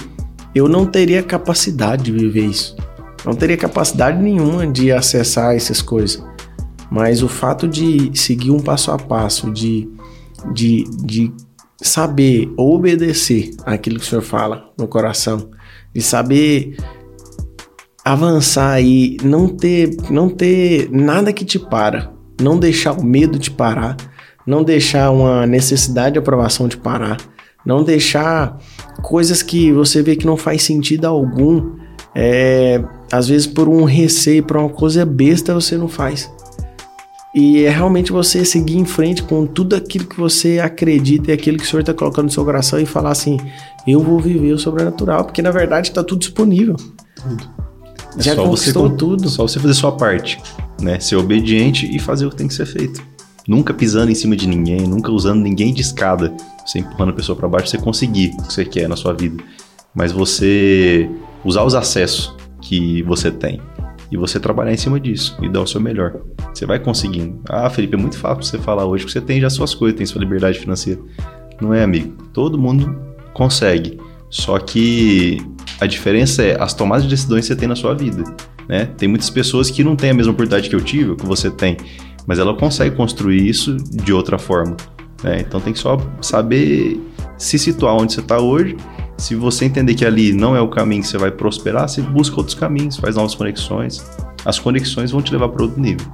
eu não teria capacidade de viver isso. Não teria capacidade nenhuma de acessar essas coisas. Mas o fato de seguir um passo a passo, de, de, de saber obedecer aquilo que o senhor fala no coração, de saber avançar e não ter, não ter nada que te para, não deixar o medo te parar, não deixar uma necessidade de aprovação te parar, não deixar coisas que você vê que não faz sentido algum. É, às vezes por um receio, por uma coisa besta, você não faz. E é realmente você seguir em frente com tudo aquilo que você acredita e aquilo que o Senhor está colocando no seu coração e falar assim: eu vou viver o sobrenatural, porque na verdade está tudo disponível. Tudo. É Já conquistou você, tudo. Só você fazer sua parte, né? Ser obediente e fazer o que tem que ser feito. Nunca pisando em cima de ninguém, nunca usando ninguém de escada. Você empurrando a pessoa para baixo, você conseguir o que você quer na sua vida. Mas você usar os acessos que você tem e você trabalhar em cima disso e dar o seu melhor. Você vai conseguindo. Ah, Felipe, é muito fácil você falar hoje que você tem já suas coisas, tem sua liberdade financeira. Não é, amigo? Todo mundo consegue. Só que a diferença é as tomadas de decisões que você tem na sua vida. Né? Tem muitas pessoas que não têm a mesma oportunidade que eu tive, que você tem mas ela consegue construir isso de outra forma. Né? Então tem que só saber se situar onde você está hoje. Se você entender que ali não é o caminho que você vai prosperar, você busca outros caminhos, faz novas conexões. As conexões vão te levar para outro nível.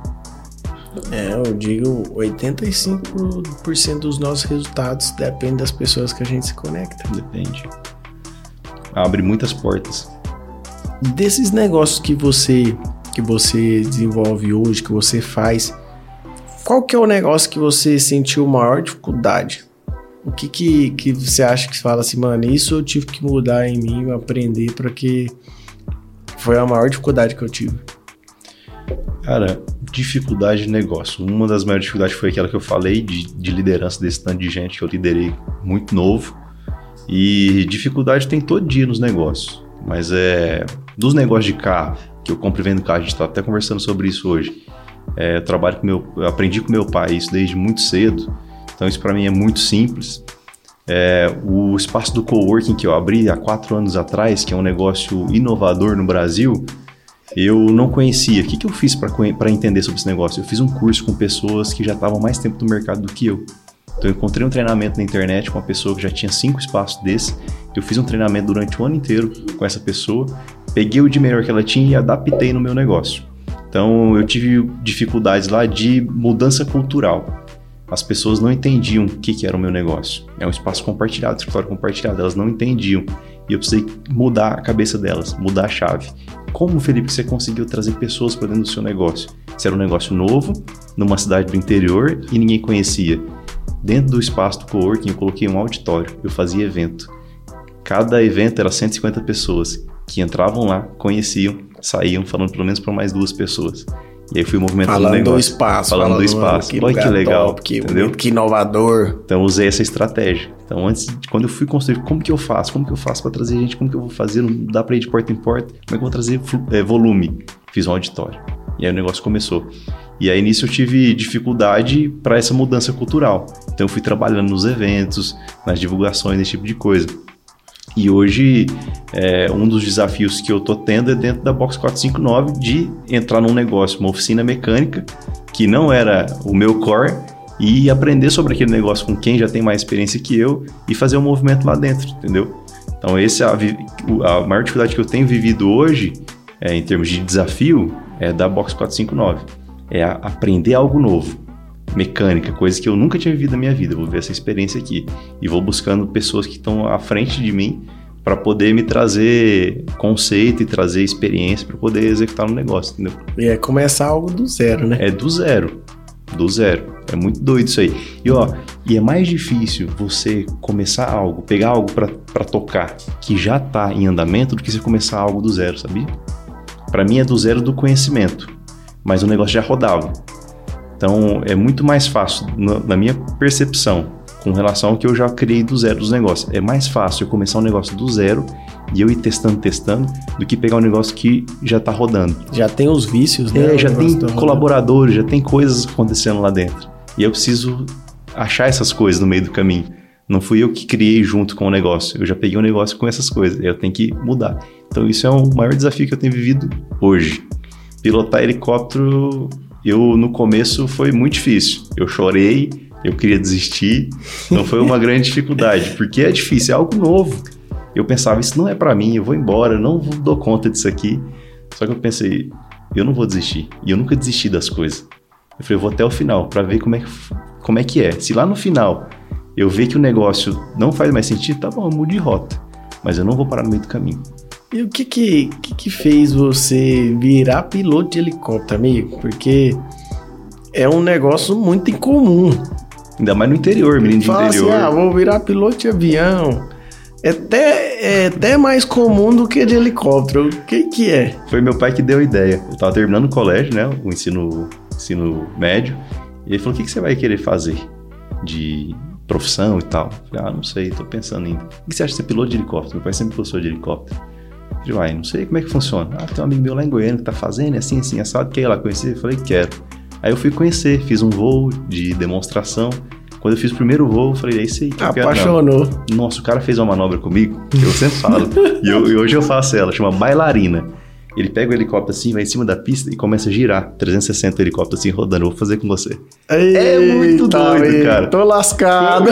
É, eu digo 85% dos nossos resultados depende das pessoas que a gente se conecta. Depende. Abre muitas portas. Desses negócios que você que você desenvolve hoje, que você faz, qual que é o negócio que você sentiu maior dificuldade? O que que, que você acha que fala assim, mano, isso eu tive que mudar em mim, aprender para que foi a maior dificuldade que eu tive? Cara, dificuldade de negócio. Uma das maiores dificuldades foi aquela que eu falei de, de liderança desse tanto de gente que eu liderei muito novo. E dificuldade tem todo dia nos negócios. Mas é. Dos negócios de carro, que eu compro e vendo carro, a gente tá até conversando sobre isso hoje. É, eu trabalho com meu, eu aprendi com meu pai isso desde muito cedo, então isso para mim é muito simples. É, o espaço do coworking que eu abri há quatro anos atrás, que é um negócio inovador no Brasil, eu não conhecia. O que, que eu fiz para entender sobre esse negócio? Eu fiz um curso com pessoas que já estavam mais tempo no mercado do que eu. Então eu encontrei um treinamento na internet com uma pessoa que já tinha cinco espaços desses. Eu fiz um treinamento durante o ano inteiro com essa pessoa, peguei o de melhor que ela tinha e adaptei no meu negócio. Então eu tive dificuldades lá de mudança cultural. As pessoas não entendiam o que, que era o meu negócio. É um espaço compartilhado, escritório compartilhado, elas não entendiam. E eu precisei mudar a cabeça delas, mudar a chave. Como, Felipe, você conseguiu trazer pessoas para dentro do seu negócio? Se era um negócio novo, numa cidade do interior e ninguém conhecia. Dentro do espaço do coworking, eu coloquei um auditório, eu fazia evento. Cada evento era 150 pessoas que entravam lá, conheciam, saíam falando pelo menos para mais duas pessoas. E aí fui movimentando falando o negócio. do espaço. Falando, do espaço. Que Olha que legal. Top, que, entendeu? que inovador. Então eu usei essa estratégia. Então antes, quando eu fui construir, como que eu faço? Como que eu faço para trazer gente? Como que eu vou fazer? Não dá para ir de porta em porta. Como é que eu vou trazer é, volume? Fiz um auditório. E aí o negócio começou. E aí nisso eu tive dificuldade para essa mudança cultural. Então eu fui trabalhando nos eventos, nas divulgações, esse tipo de coisa. E hoje, é, um dos desafios que eu tô tendo é dentro da Box 459 de entrar num negócio, uma oficina mecânica, que não era o meu core, e aprender sobre aquele negócio com quem já tem mais experiência que eu e fazer um movimento lá dentro, entendeu? Então, esse é a, a maior dificuldade que eu tenho vivido hoje, é, em termos de desafio, é da Box 459. É aprender algo novo mecânica, coisas que eu nunca tinha vivido na minha vida. Eu vou ver essa experiência aqui e vou buscando pessoas que estão à frente de mim para poder me trazer conceito e trazer experiência para poder executar no negócio, entendeu? E é começar algo do zero, né? É do zero, do zero. É muito doido isso aí. E ó, e é mais difícil você começar algo, pegar algo para tocar que já está em andamento do que você começar algo do zero, sabia? Para mim é do zero do conhecimento, mas o negócio já rodava. Então é muito mais fácil, na minha percepção, com relação ao que eu já criei do zero dos negócios. É mais fácil eu começar um negócio do zero e eu ir testando, testando, do que pegar um negócio que já está rodando. Já tem os vícios, né? É, já tem tá colaboradores, já tem coisas acontecendo lá dentro. E eu preciso achar essas coisas no meio do caminho. Não fui eu que criei junto com o negócio. Eu já peguei um negócio com essas coisas. Eu tenho que mudar. Então, isso é o maior desafio que eu tenho vivido hoje. Pilotar helicóptero eu no começo foi muito difícil. Eu chorei, eu queria desistir, não foi uma grande dificuldade, porque é difícil, é algo novo. Eu pensava, isso não é para mim, eu vou embora, não dou conta disso aqui. Só que eu pensei, eu não vou desistir. E eu nunca desisti das coisas. Eu falei, eu vou até o final para ver como é, que, como é que é. Se lá no final eu ver que o negócio não faz mais sentido, tá bom, eu mudo de rota. Mas eu não vou parar no meio do caminho. E o que que, que que, fez você virar piloto de helicóptero, amigo? Porque é um negócio muito incomum. Ainda mais no interior, menino de Fala interior. Assim, ah, vou virar piloto de avião. É até, é até mais comum do que de helicóptero. O que que é? Foi meu pai que deu a ideia. Eu tava terminando o colégio, né? O ensino, ensino médio. E ele falou, o que, que você vai querer fazer de profissão e tal? Eu falei, ah, não sei, tô pensando ainda. O que você acha de ser piloto de helicóptero? Meu pai sempre professor de helicóptero. Falei, não sei como é que funciona. Ah, tem um amigo meu lá em Goiânia que tá fazendo, é assim, assim, assado, quer ir lá conhecer? Eu falei, quero. Aí eu fui conhecer, fiz um voo de demonstração. Quando eu fiz o primeiro voo, eu falei, é isso aí que. Apaixonou. Não. Nossa, o cara fez uma manobra comigo, que eu sempre falo. e, eu, e hoje eu faço ela, chama bailarina. Ele pega o helicóptero assim, vai em cima da pista e começa a girar. 360 helicóptero assim rodando. Eu vou fazer com você. Eita, é muito doido, cara. Tô lascado.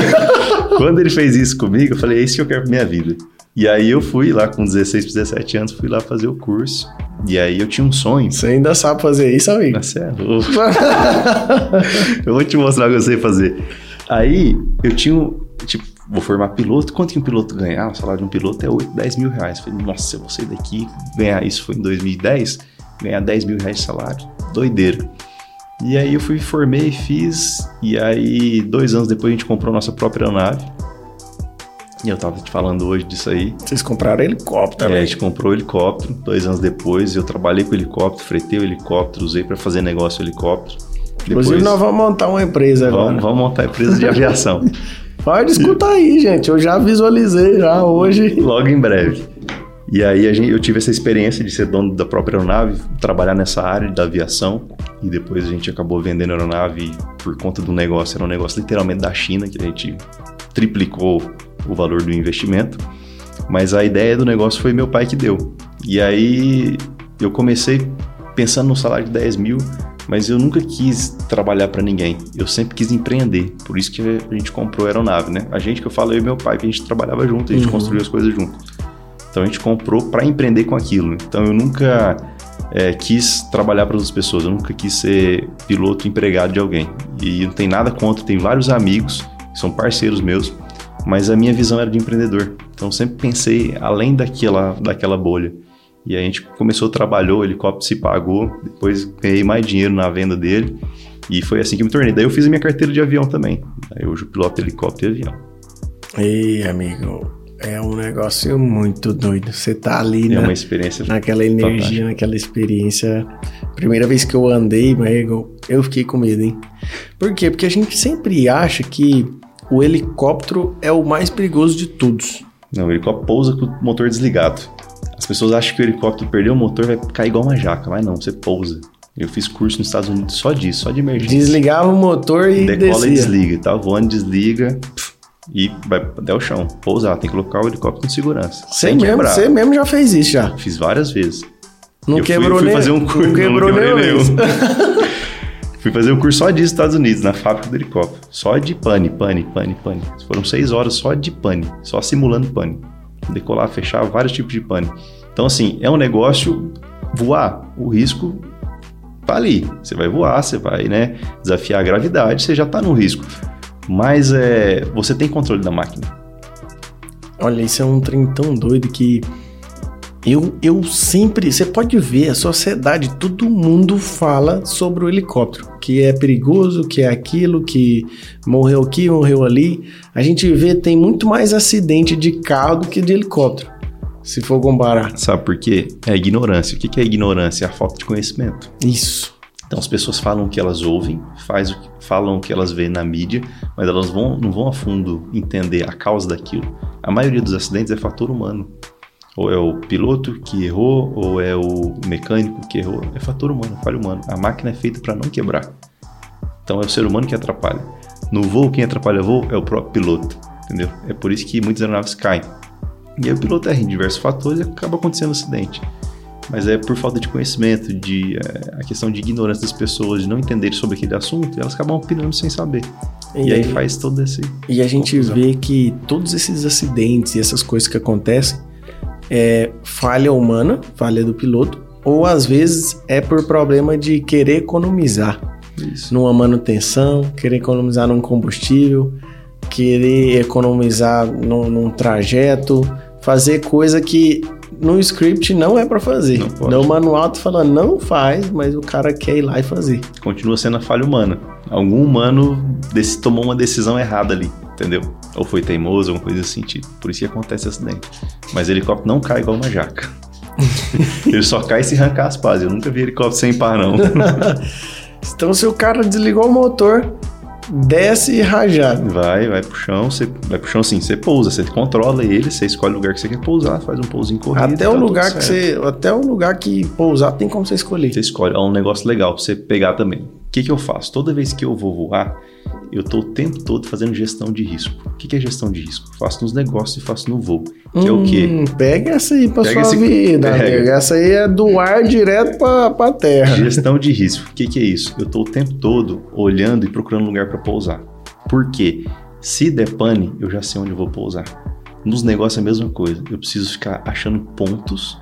Quando ele fez isso comigo, eu falei, é isso que eu quero pra minha vida. E aí eu fui lá com 16, 17 anos, fui lá fazer o curso. E aí eu tinha um sonho. Você ainda sabe fazer isso, amigo? Você é louco. eu vou te mostrar o que eu sei fazer. Aí eu tinha, tipo, vou formar piloto. Quanto que um piloto ganhar? O salário de um piloto é 8, 10 mil reais. falei, nossa, eu vou sair daqui, ganhar isso foi em 2010, ganhar 10 mil reais de salário. Doideira. E aí eu fui, formei, fiz. E aí, dois anos depois, a gente comprou nossa própria aeronave. E eu tava te falando hoje disso aí. Vocês compraram helicóptero, É, a gente comprou o helicóptero. Dois anos depois, eu trabalhei com o helicóptero, fretei o helicóptero, usei para fazer negócio helicóptero. Depois, Inclusive, nós vamos montar uma empresa vamos, agora. Vamos montar a empresa de aviação. Pode escutar aí, gente. Eu já visualizei já hoje. Logo em breve. E aí gente, eu tive essa experiência de ser dono da própria aeronave, trabalhar nessa área da aviação. E depois a gente acabou vendendo a aeronave por conta do negócio. Era um negócio literalmente da China, que a gente triplicou o valor do investimento. Mas a ideia do negócio foi meu pai que deu. E aí eu comecei pensando no salário de 10 mil, mas eu nunca quis trabalhar para ninguém. Eu sempre quis empreender. Por isso que a gente comprou a aeronave, né? A gente que eu e meu pai, que a gente trabalhava junto, a gente uhum. construiu as coisas junto. Então a gente comprou para empreender com aquilo. Então eu nunca é, quis trabalhar para outras pessoas, eu nunca quis ser piloto empregado de alguém. E não tem nada contra, tem vários amigos que são parceiros meus mas a minha visão era de empreendedor. Então sempre pensei além daquela, daquela bolha. E a gente começou, trabalhou, o helicóptero se pagou, depois ganhei mais dinheiro na venda dele. E foi assim que me tornei. Daí eu fiz a minha carteira de avião também. Aí hoje eu piloto helicóptero e avião. Ei, amigo, é um negócio muito doido. Você tá ali É na, uma experiência naquela energia, fantástica. naquela experiência. Primeira vez que eu andei, amigo, eu fiquei com medo, hein? Por quê? Porque a gente sempre acha que o helicóptero é o mais perigoso de todos. Não, o helicóptero pousa com o motor desligado. As pessoas acham que o helicóptero perdeu o motor vai cair igual uma jaca, mas não, você pousa. Eu fiz curso nos Estados Unidos só disso, só de emergência. Desligava o motor e Decola descia. e desliga, tá voando, desliga pff, e vai até o chão. Pousar, tem que colocar o helicóptero em segurança. Você sem mesmo, quebrar. você mesmo já fez isso já. Fiz várias vezes. Não Eu fui- quebrou fui nem fazer um curso, Não não quebrou quebrei nem. Fui fazer um curso só disso nos Estados Unidos, na fábrica do helicóptero. Só de pane, pane, pane, pane. Foram seis horas só de pane, só simulando pane. Decolar, fechar vários tipos de pane. Então, assim, é um negócio voar. O risco tá ali. Você vai voar, você vai, né, desafiar a gravidade, você já tá no risco. Mas é, você tem controle da máquina. Olha, isso é um trem tão doido que eu, eu sempre. Você pode ver, a sociedade, todo mundo fala sobre o helicóptero. Que é perigoso, que é aquilo, que morreu aqui, morreu ali. A gente vê, tem muito mais acidente de carro do que de helicóptero. Se for comparar. Sabe por quê? É ignorância. O que que é ignorância? É a falta de conhecimento. Isso. Então as pessoas falam o que elas ouvem, faz o que, falam o que elas veem na mídia, mas elas vão, não vão a fundo entender a causa daquilo. A maioria dos acidentes é fator humano. Ou é o piloto que errou, ou é o mecânico que errou. É fator humano, falha humano. A máquina é feita para não quebrar. Então é o ser humano que atrapalha. No voo, quem atrapalha o voo é o próprio piloto. Entendeu? É por isso que muitas aeronaves caem. E aí o piloto erra em diversos fatores e acaba acontecendo acidente mas é por falta de conhecimento, de é, a questão de ignorância das pessoas, de não entenderem sobre aquele assunto, e elas acabam opinando sem saber. E, aí faz todo esse. E a gente confusão. vê que todos esses acidentes e essas coisas que acontecem é falha humana, falha do piloto, ou às vezes é por problema de querer economizar Isso. numa manutenção, querer economizar num combustível, querer economizar num, num trajeto, fazer coisa que no script não é para fazer. Não. No manual tu fala não faz, mas o cara quer ir lá e fazer. Continua sendo a falha humana. Algum humano desse- tomou uma decisão errada ali, entendeu? Ou foi teimoso, alguma coisa desse sentido. Por isso que acontece acidente. Mas helicóptero não cai igual uma jaca. Ele só cai se arrancar as pás. Eu nunca vi helicóptero sem par, não. Então se o cara desligou o motor, desce rajado. Vai, vai pro chão, você vai pro chão assim, você pousa, você controla ele, você escolhe o lugar que você quer pousar, faz um pousinho corrido. Até tá o lugar que você, até o lugar que pousar tem como você escolher. Você escolhe, é um negócio legal pra você pegar também. O que, que eu faço? Toda vez que eu vou voar, eu tô o tempo todo fazendo gestão de risco. O que, que é gestão de risco? Faço nos negócios e faço no voo. Que é o quê? Hum, Pega essa aí Pega sua esse- vida, pega. Essa aí é do ar direto pra, pra terra. Gestão de risco. O que, que é isso? Eu tô o tempo todo olhando e procurando lugar para pousar. Por quê? Se der pane, eu já sei onde eu vou pousar. Nos negócios é a mesma coisa. Eu preciso ficar achando pontos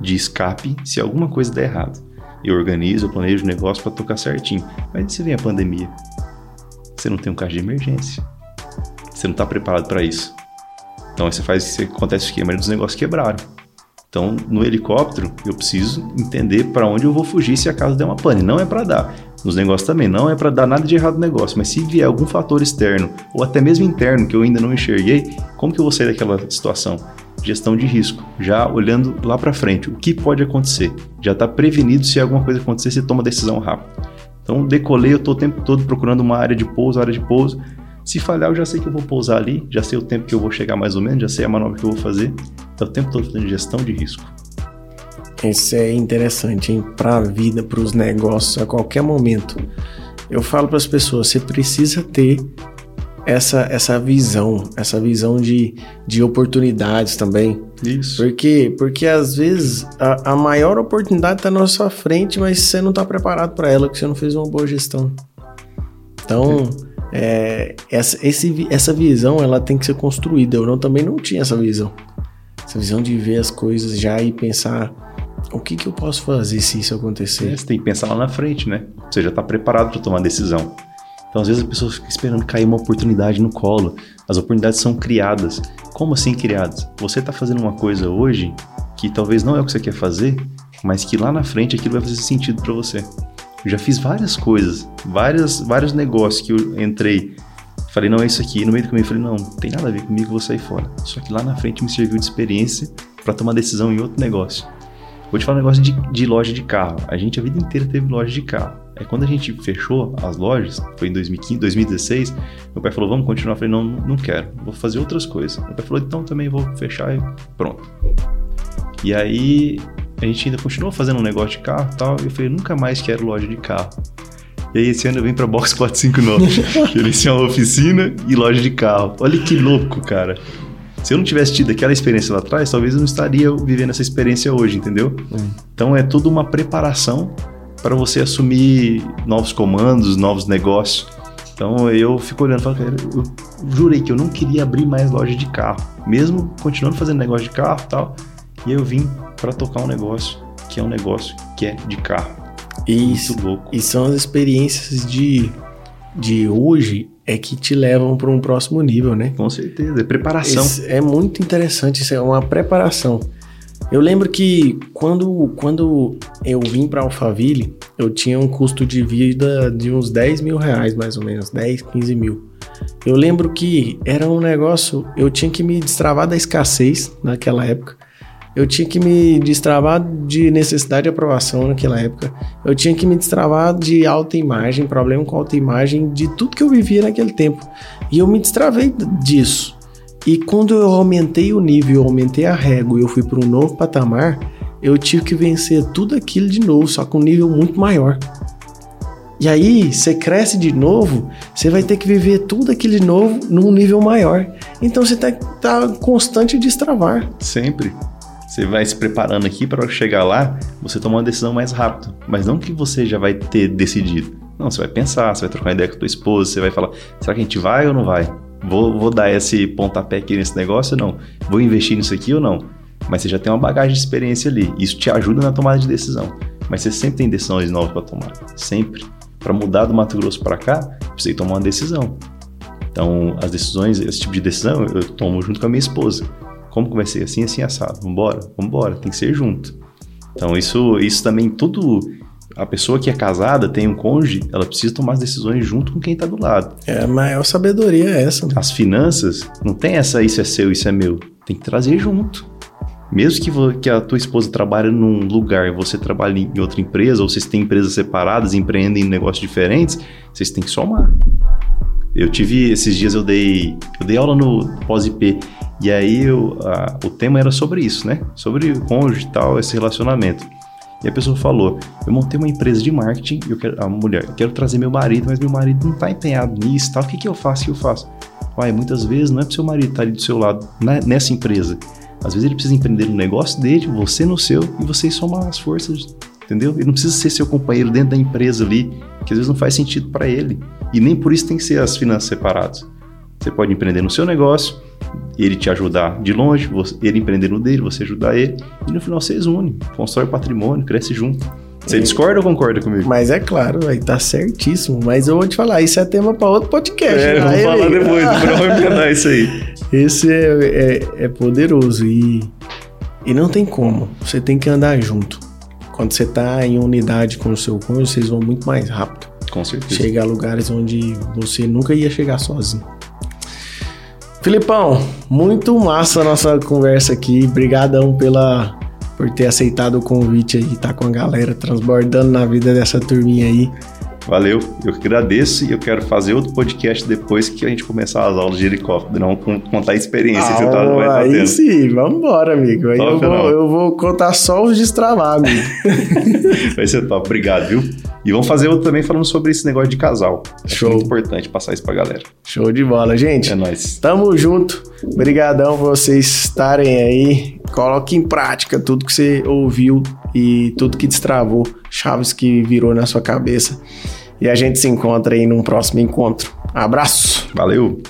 de escape se alguma coisa der errado. Eu organizo, eu planejo o negócio para tocar certinho. Mas se vem a pandemia? Você não tem um carro de emergência. Você não está preparado para isso. Então aí você faz, acontece o esquema dos negócios quebraram. Então, no helicóptero, eu preciso entender para onde eu vou fugir se acaso der uma pane. Não é para dar. Nos negócios também, não é para dar nada de errado no negócio. Mas se vier algum fator externo, ou até mesmo interno, que eu ainda não enxerguei, como que eu vou sair daquela situação? Gestão de risco. Já olhando lá para frente, o que pode acontecer? Já está prevenido se alguma coisa acontecer, você toma decisão rápido. Então, decolei, eu estou o tempo todo procurando uma área de pouso, área de pouso. Se falhar, eu já sei que eu vou pousar ali, já sei o tempo que eu vou chegar mais ou menos, já sei a manobra que eu vou fazer. Então, o tempo todo fazendo gestão de risco. Isso é interessante, hein? Pra vida, pros negócios, a qualquer momento. Eu falo para as pessoas, você precisa ter essa, essa visão, essa visão de, de oportunidades também. Isso. Por quê? Porque às vezes a, a maior oportunidade está na sua frente, mas você não está preparado para ela, porque você não fez uma boa gestão. Então, é, essa, esse, essa visão ela tem que ser construída. Eu não, também não tinha essa visão. Essa visão de ver as coisas já e pensar o que, que eu posso fazer se isso acontecer. Você tem que pensar lá na frente, né? Você já está preparado para tomar decisão. Então, às vezes, a pessoa fica esperando cair uma oportunidade no colo. As oportunidades são criadas. Como assim criadas? Você está fazendo uma coisa hoje que talvez não é o que você quer fazer, mas que lá na frente aquilo vai fazer sentido para você. Eu já fiz várias coisas, várias, vários negócios que eu entrei. Falei, não, é isso aqui. E no meio do caminho eu falei, não, não tem nada a ver comigo, vou sair fora. Só que lá na frente me serviu de experiência para tomar decisão em outro negócio. Vou te falar um negócio de, de loja de carro. A gente a vida inteira teve loja de carro. Aí quando a gente fechou as lojas, foi em 2015, 2016, meu pai falou, vamos continuar. Eu falei, não, não quero, vou fazer outras coisas. Meu pai falou, então também vou fechar e pronto. E aí a gente ainda continuou fazendo um negócio de carro e tal. E eu falei, nunca mais quero loja de carro. E aí esse ano eu vim pra Box 459, gerenciar uma oficina e loja de carro. Olha que louco, cara. Se eu não tivesse tido aquela experiência lá atrás, talvez eu não estaria vivendo essa experiência hoje, entendeu? Hum. Então é tudo uma preparação para você assumir novos comandos, novos negócios. Então eu fico olhando e falo, cara, eu jurei que eu não queria abrir mais loja de carro, mesmo continuando fazendo negócio de carro e tal. E eu vim para tocar um negócio que é um negócio que é de carro. Isso, Muito louco. E são as experiências de, de hoje é que te levam para um próximo nível, né? Com certeza, é preparação. Esse é muito interessante, isso é uma preparação. Eu lembro que quando, quando eu vim para Alphaville, eu tinha um custo de vida de uns 10 mil reais, mais ou menos, 10, 15 mil. Eu lembro que era um negócio, eu tinha que me destravar da escassez naquela época. Eu tinha que me destravar de necessidade de aprovação naquela época. Eu tinha que me destravar de alta imagem, problema com alta imagem, de tudo que eu vivia naquele tempo. E eu me destravei disso. E quando eu aumentei o nível, aumentei a régua e eu fui para um novo patamar, eu tive que vencer tudo aquilo de novo, só com um nível muito maior. E aí, você cresce de novo, você vai ter que viver tudo aquilo de novo num nível maior. Então você tá, tá constante de destravar. Sempre. Você vai se preparando aqui para chegar lá, você tomar uma decisão mais rápido. Mas não que você já vai ter decidido. Não, você vai pensar, você vai trocar ideia com a tua esposa, você vai falar: será que a gente vai ou não vai? Vou, vou dar esse pontapé aqui nesse negócio ou não? Vou investir nisso aqui ou não? Mas você já tem uma bagagem de experiência ali. Isso te ajuda na tomada de decisão. Mas você sempre tem decisões novas para tomar. Sempre. Para mudar do Mato Grosso para cá, precisa tomar uma decisão. Então, as decisões, esse tipo de decisão, eu tomo junto com a minha esposa. Como ser? Assim, assim, assado. Vambora? Vambora. Tem que ser junto. Então, isso, isso também, tudo a pessoa que é casada, tem um cônjuge, ela precisa tomar as decisões junto com quem está do lado. É, a maior sabedoria é essa. Né? As finanças, não tem essa, isso é seu, isso é meu. Tem que trazer junto. Mesmo que, que a tua esposa trabalhe num lugar, você trabalhe em outra empresa, ou vocês têm empresas separadas, empreendem em negócios diferentes, vocês têm que somar. Eu tive, esses dias eu dei, eu dei aula no pós-IP, e aí eu, a, o tema era sobre isso, né? Sobre o cônjuge e tal, esse relacionamento. E a pessoa falou: Eu montei uma empresa de marketing, eu quero, a mulher, eu quero trazer meu marido, mas meu marido não está empenhado nisso, tal. O que, que eu faço? O que eu faço? Uai, muitas vezes não é para seu marido estar tá ali do seu lado né, nessa empresa. Às vezes ele precisa empreender no negócio dele, você no seu, e vocês somar as forças, entendeu? Ele não precisa ser seu companheiro dentro da empresa ali, que às vezes não faz sentido para ele. E nem por isso tem que ser as finanças separadas. Você pode empreender no seu negócio, ele te ajudar de longe, ele empreender no dele, você ajudar ele, e no final vocês unem, constrói patrimônio, cresce junto. Você discorda ou concorda comigo? Mas é claro, aí tá certíssimo. Mas eu vou te falar, isso é tema para outro podcast. É, vamos falar depois, vou emendar isso aí. Esse é, é, é, poderoso e, e não tem como. Você tem que andar junto. Quando você tá em unidade com o seu cônjuge, vocês vão muito mais rápido. Com certeza. Chega a lugares onde você nunca ia chegar sozinho. Filipão, muito massa a nossa conversa aqui. Obrigadão pela por ter aceitado o convite aí, tá com a galera transbordando na vida dessa turminha aí. Valeu, eu que agradeço e eu quero fazer outro podcast depois que a gente começar as aulas de helicóptero, não contar a experiência ah, que você tá, vai estar tá tendo. Aí sim, vamos embora, amigo. Aí eu vou, eu vou, contar só os destravar, amigo. vai ser top, obrigado, viu? E vamos fazer outro também falando sobre esse negócio de casal. Show. É muito importante passar isso pra galera. Show de bola, gente. É nóis. Tamo junto. Obrigadão por vocês estarem aí. Coloque em prática tudo que você ouviu e tudo que destravou, chaves que virou na sua cabeça. E a gente se encontra aí num próximo encontro. Abraço. Valeu.